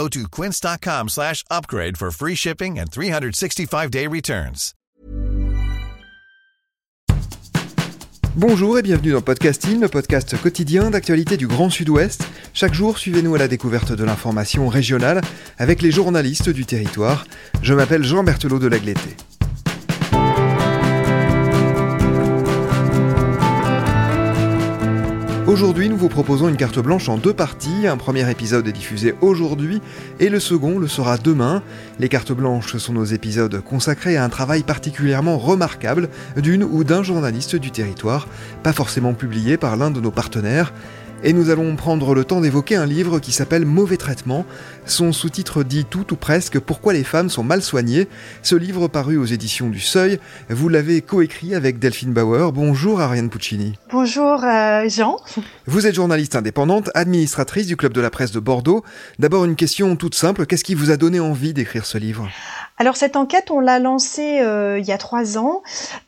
Go to quince.com slash upgrade for free shipping and 365-day returns. Bonjour et bienvenue dans Podcasting, le podcast quotidien d'actualité du Grand Sud-Ouest. Chaque jour, suivez-nous à la découverte de l'information régionale avec les journalistes du territoire. Je m'appelle Jean Berthelot de Lagleté. Aujourd'hui, nous vous proposons une carte blanche en deux parties. Un premier épisode est diffusé aujourd'hui et le second le sera demain. Les cartes blanches sont nos épisodes consacrés à un travail particulièrement remarquable d'une ou d'un journaliste du territoire, pas forcément publié par l'un de nos partenaires. Et nous allons prendre le temps d'évoquer un livre qui s'appelle Mauvais traitement. Son sous-titre dit tout ou presque Pourquoi les femmes sont mal soignées. Ce livre paru aux éditions du Seuil, vous l'avez coécrit avec Delphine Bauer. Bonjour Ariane Puccini. Bonjour euh, Jean. Vous êtes journaliste indépendante, administratrice du Club de la Presse de Bordeaux. D'abord une question toute simple, qu'est-ce qui vous a donné envie d'écrire ce livre? Alors cette enquête, on l'a lancée euh, il y a trois ans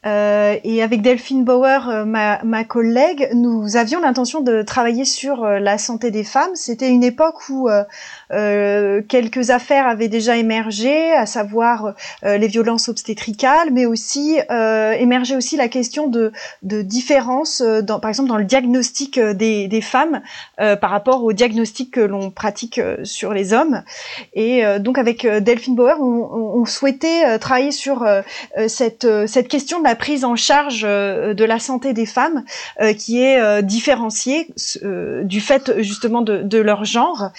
euh, et avec Delphine Bauer, euh, ma, ma, collègue, nous avions l'intention de travailler sur euh, la santé des femmes. C'était une époque où euh, quelques affaires avaient déjà émergé, à savoir les violences obstétricales, mais aussi émergeait aussi la question de, de différence, dans, par exemple dans le diagnostic des, des femmes par rapport au diagnostic que l'on pratique sur les hommes. Et donc avec Delphine Bauer, on, on on souhaitait euh, travailler sur euh, euh, cette, cette question de la prise en charge de la santé des femmes qui est différenciée du fait justement de, leur genre.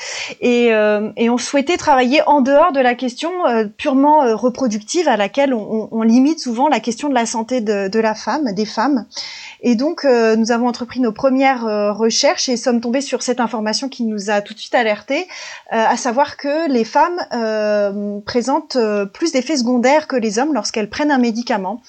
Et, et, on souhaitait travailler en dehors de la question purement reproductive à laquelle on, on, limite souvent la question de la santé de, de la femme, des femmes. Et donc, euh, nous avons entrepris nos premières euh, recherches et sommes tombés sur cette information qui nous a tout de suite alertés, euh, à savoir que les femmes présentent plus d'effets secondaires que les hommes lorsqu'elles prennent un médicament.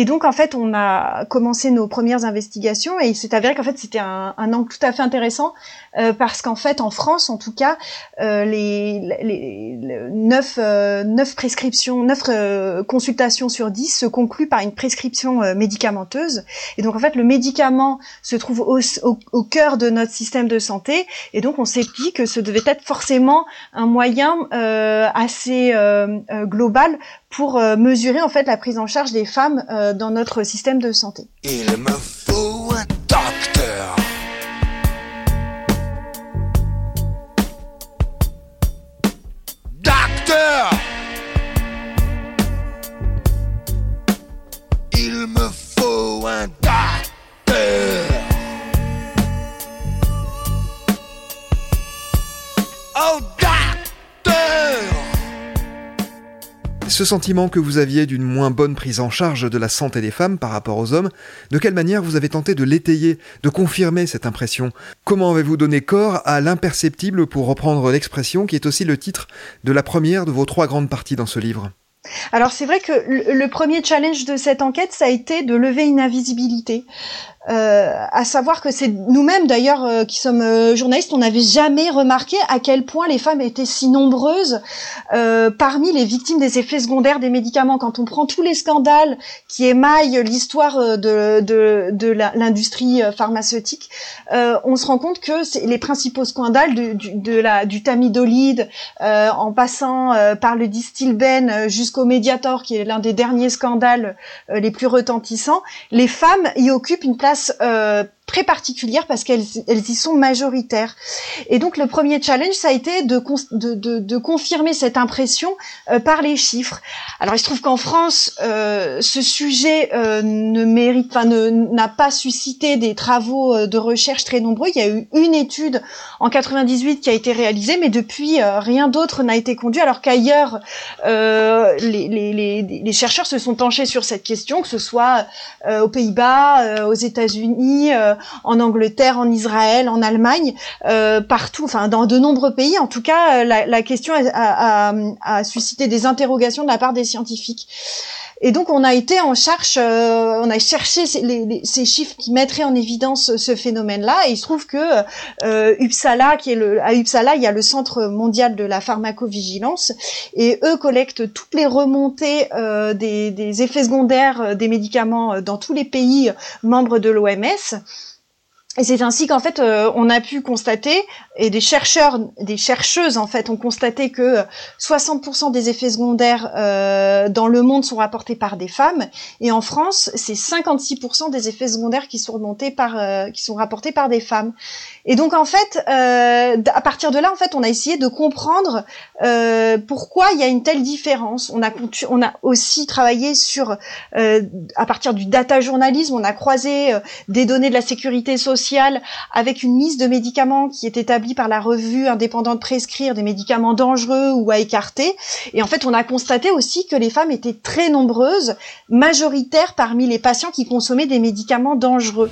Et donc, en fait, on a commencé nos premières investigations et il s'est avéré qu'en fait, c'était un, un, angle tout à fait intéressant euh, parce qu'en fait, en France, en tout cas, euh, les, les, les 9, euh, prescriptions, 9 euh, consultations sur 10 se concluent par une prescription euh, médicamenteuse. Et donc, en fait, le médicament se trouve au, au, au, cœur de notre système de santé. Et donc, on s'est dit que ce devait être forcément un moyen assez global pour mesurer en fait la prise en charge des femmes dans notre système de santé. Ce sentiment que vous aviez d'une moins bonne prise en charge de la santé des femmes par rapport aux hommes, de quelle manière vous avez tenté de l'étayer, de confirmer cette impression? Comment avez-vous donné corps à l'imperceptible pour reprendre l'expression qui est aussi le titre de la première de vos trois grandes parties dans ce livre? Alors c'est vrai que le, premier challenge de cette enquête, ça a été de lever une invisibilité. Euh, à savoir que c'est nous-mêmes d'ailleurs euh, qui sommes euh, journalistes, on n'avait jamais remarqué à quel point les femmes étaient si nombreuses parmi les victimes des effets secondaires des médicaments. Quand on prend tous les scandales qui émaillent l'histoire de, de, de l'industrie pharmaceutique, on se rend compte que les principaux scandales du, du, de la, du tamidolide, en passant par le distilben jusqu'au Mediator, qui est l'un des derniers scandales les plus retentissants, les femmes y occupent une place euh, très particulière parce qu'elles elles y sont majoritaires. Et donc le premier challenge, ça a été de, de, de, de confirmer cette impression euh, par les chiffres. Alors il se trouve qu'en France, euh, ce sujet euh, ne mérite, enfin n'a pas suscité des travaux euh, de recherche très nombreux. Il y a eu une étude en 98 qui a été réalisée, mais depuis euh, rien d'autre n'a été conduit. Alors qu'ailleurs, les, les, les, les, chercheurs se sont penchés sur cette question, que ce soit aux Pays-Bas, aux États-Unis en Angleterre, en Israël, en Allemagne, euh, partout, enfin dans de nombreux pays. En tout cas, la, la question a, suscité des interrogations de la part des scientifiques. Et donc on a été en charge, euh, on a cherché ces, chiffres qui mettraient en évidence ce phénomène-là. Et il se trouve que euh, Uppsala, à Uppsala, il y a le Centre mondial de la pharmacovigilance, et eux collectent toutes les remontées euh, des, des, effets secondaires des médicaments dans tous les pays membres de l'OMS. Et c'est ainsi qu'en fait, euh, on a pu constater, et des chercheurs, des chercheuses en fait, ont constaté que 60% des effets secondaires euh, dans le monde sont rapportés par des femmes, et en France, c'est 56% des effets secondaires qui sont remontés par, euh, qui sont rapportés par des femmes. Et donc en fait, euh, à partir de là, en fait, on a essayé de comprendre euh, pourquoi il y a une telle différence. On a, on a aussi travaillé sur, euh, à partir du data journalisme, on a croisé des données de la sécurité sociale avec une liste de médicaments qui est établie par la revue indépendante Prescrire des médicaments dangereux ou à écarter. Et en fait, on a constaté aussi que les femmes étaient très nombreuses, majoritaires parmi les patients qui consommaient des médicaments dangereux.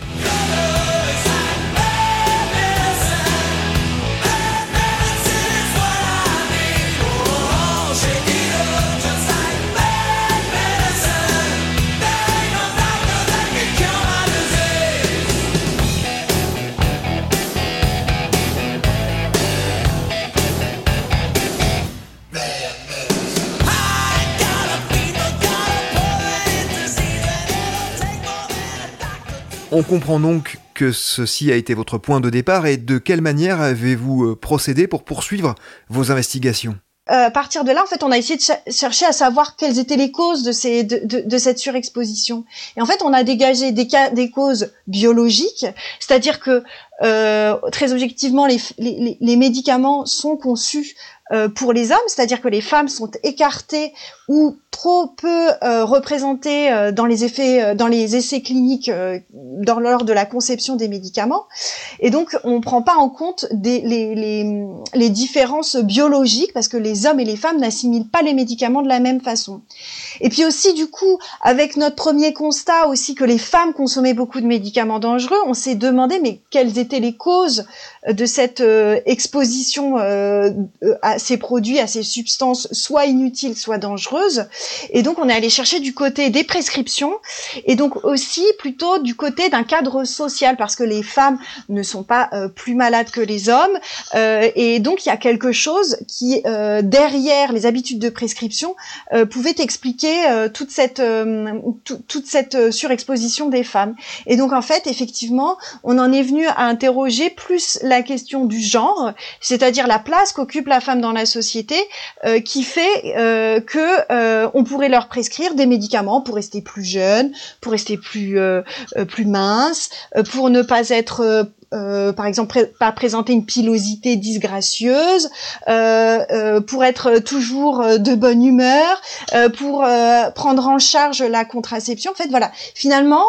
On comprend donc que ceci a été votre point de départ et de quelle manière avez-vous euh, procédé pour poursuivre vos investigations? Euh, à partir de là, en fait, on a essayé de chercher à savoir quelles étaient les causes de, cette surexposition. Et en fait, on a dégagé des causes biologiques, c'est-à-dire que euh, très objectivement, les, les, les, médicaments sont conçus euh, pour les hommes, c'est-à-dire que les femmes sont écartées ou trop peu euh, représentées euh, dans les effets, dans les essais cliniques dans, lors de la conception des médicaments, et donc on ne prend pas en compte des, les, les, différences biologiques parce que les hommes et les femmes n'assimilent pas les médicaments de la même façon. Et puis aussi du coup, avec notre premier constat aussi que les femmes consommaient beaucoup de médicaments dangereux, on s'est demandé mais quelles étaient les causes de cette exposition à ces produits, à ces substances soit inutiles, soit dangereuses. Et donc on est allé chercher du côté des prescriptions et donc aussi plutôt du côté d'un cadre social parce que les femmes ne sont pas euh, plus malades que les hommes euh, et donc il y a quelque chose qui euh, derrière les habitudes de prescription pouvait expliquer toute cette toute cette surexposition des femmes. Et donc en fait effectivement on en est venu à interroger plus la question du genre, c'est-à-dire la place qu'occupe la femme dans la société euh, qui fait euh, que euh, on pourrait leur prescrire des médicaments pour rester plus jeune, pour rester plus plus mince, pour ne pas être par exemple, pas présenter une pilosité disgracieuse, pour être toujours de bonne humeur, pour prendre en charge la contraception. En fait, voilà. Finalement,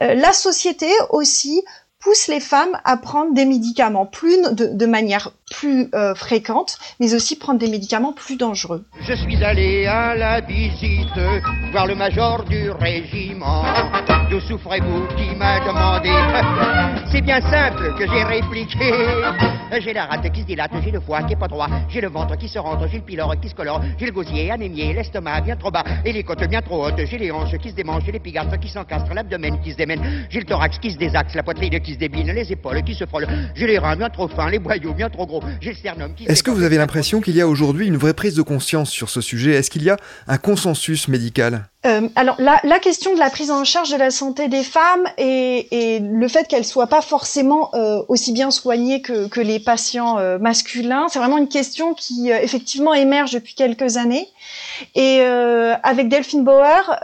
la société aussi pousse les femmes à prendre des médicaments plus de, de manière plus euh, fréquente, mais aussi prendre des médicaments plus dangereux. Je suis allé à la visite voir le major du régiment. D'où souffrez-vous qui m'a demandé C'est bien simple que j'ai répliqué. J'ai la rate qui se dilate, j'ai le foie qui est pas droit, j'ai le ventre qui se rentre, j'ai le pylore qui se colore, j'ai le gosier anémié, l'estomac bien trop bas et les côtes bien trop hautes, j'ai les hanches qui se démangent, j'ai les pigastres qui s'encastrent, l'abdomen qui se démène, j'ai le thorax qui se désaxe, la poitrine qui se débine, les épaules qui se frôlent, j'ai les reins bien trop fins, les boyaux bien trop gros, j'ai le sternum qui Est-ce que vous avez l'impression qu'il y a aujourd'hui une vraie prise de conscience sur ce sujet? Est-ce qu'il y a un consensus médical? Euh, alors la, la, question de la prise en charge de la santé des femmes et, et le fait qu'elles soient pas forcément euh, aussi bien soignées que, que les patients euh, masculins, c'est vraiment une question qui euh, effectivement émerge depuis quelques années. Et euh, avec Delphine Bauer,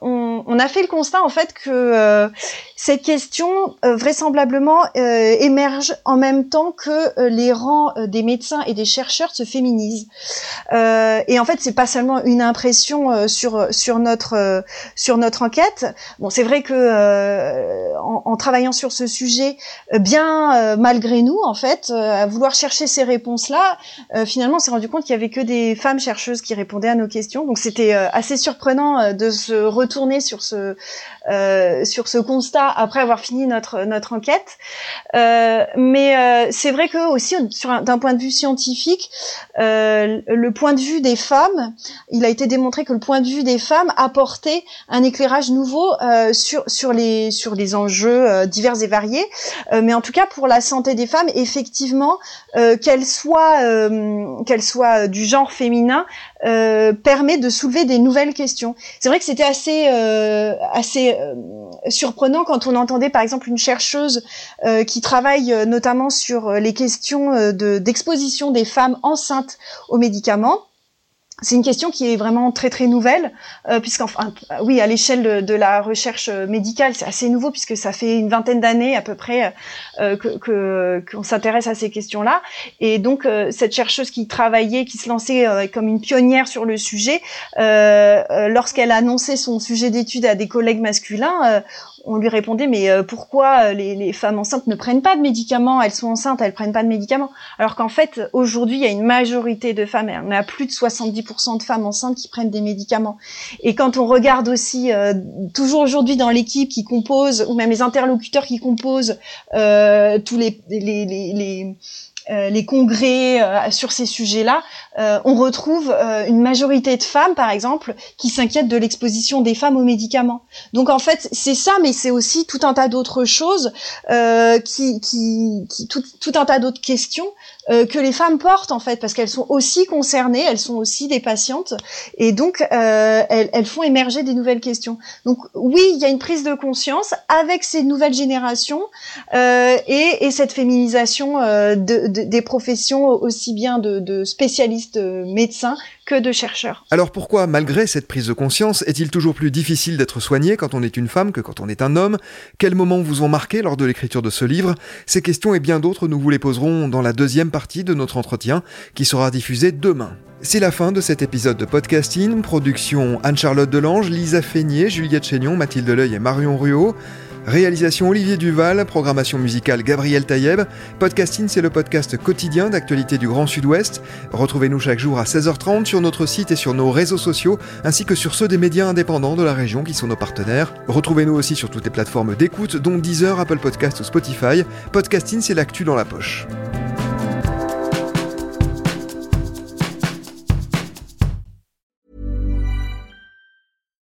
on, on, a fait le constat en fait que cette question vraisemblablement émerge en même temps que les rangs des médecins et des chercheurs se féminisent. et en fait, c'est pas seulement une impression sur sur notre euh, sur notre enquête. Bon, c'est vrai que euh, en, travaillant sur ce sujet, euh, bien malgré nous, en fait, à vouloir chercher ces réponses-là, finalement, on s'est rendu compte qu'il y avait que des femmes chercheuses qui répondaient à nos questions. Donc, c'était assez surprenant de se retourner sur ce sur ce constat après avoir fini notre notre enquête. Mais c'est vrai que aussi sur d'un point de vue scientifique, euh, le point de vue des femmes, il a été démontré que le point de vue des femmes apportait un éclairage nouveau euh, sur sur les sur les enjeux divers et variés. mais en tout cas pour la santé des femmes, effectivement, qu'elles soient qu'elles soient du genre féminin, euh, permet de soulever des nouvelles questions. C'est vrai que c'était assez euh, assez euh, surprenant quand on entendait par exemple une chercheuse qui travaille notamment sur les questions de d'exposition des femmes enceintes aux médicaments c'est une question qui est vraiment très très nouvelle, euh, puisqu'enfin, oui, à l'échelle de, la recherche médicale, c'est assez nouveau puisque ça fait une vingtaine d'années à peu près euh, qu'on s'intéresse à ces questions-là. Et donc euh, cette chercheuse qui travaillait, qui se lançait euh, comme une pionnière sur le sujet, lorsqu'elle a annoncé son sujet d'étude à des collègues masculins, on lui répondait mais euh, pourquoi euh, les, femmes enceintes ne prennent pas de médicaments? Elles sont enceintes, elles prennent pas de médicaments. Alors qu'en fait, aujourd'hui, il y a une majorité de femmes, on a plus de 70% de femmes enceintes qui prennent des médicaments. Et quand on regarde aussi, euh, toujours aujourd'hui dans l'équipe qui compose, ou même les interlocuteurs qui composent tous les, euh, les congrès euh, sur ces sujets-là, euh, on retrouve une majorité de femmes, par exemple, qui s'inquiètent de l'exposition des femmes aux médicaments. Donc en fait, c'est ça, mais c'est aussi tout un tas d'autres choses, qui, qui, qui tout, tout, un tas d'autres questions que les femmes portent en fait, parce qu'elles sont aussi concernées, elles sont aussi des patientes, et donc elles, elles, font émerger des nouvelles questions. Donc oui, il y a une prise de conscience avec ces nouvelles générations et, et, cette féminisation de des professions aussi bien de, spécialistes euh, médecins que de chercheurs. Alors pourquoi, malgré cette prise de conscience, est-il toujours plus difficile d'être soigné quand on est une femme que quand on est un homme? Quels moments vous ont marqué lors de l'écriture de ce livre? Ces questions et bien d'autres, nous vous les poserons dans la deuxième partie de notre entretien qui sera diffusé demain. C'est la fin de cet épisode de podcasting. Production Anne-Charlotte Delange, Lisa Feignet, Juliette Chénion, Mathilde Leuil et Marion Ruot. Réalisation Olivier Duval, programmation musicale Gabriel Taïeb. Podcasting, c'est le podcast quotidien d'actualité du Grand Sud-Ouest. Retrouvez-nous chaque jour à 16h30 sur notre site et sur nos réseaux sociaux, ainsi que sur ceux des médias indépendants de la région qui sont nos partenaires. Retrouvez-nous aussi sur toutes les plateformes d'écoute, dont Deezer, Apple Podcast ou Spotify. Podcasting, c'est l'actu dans la poche.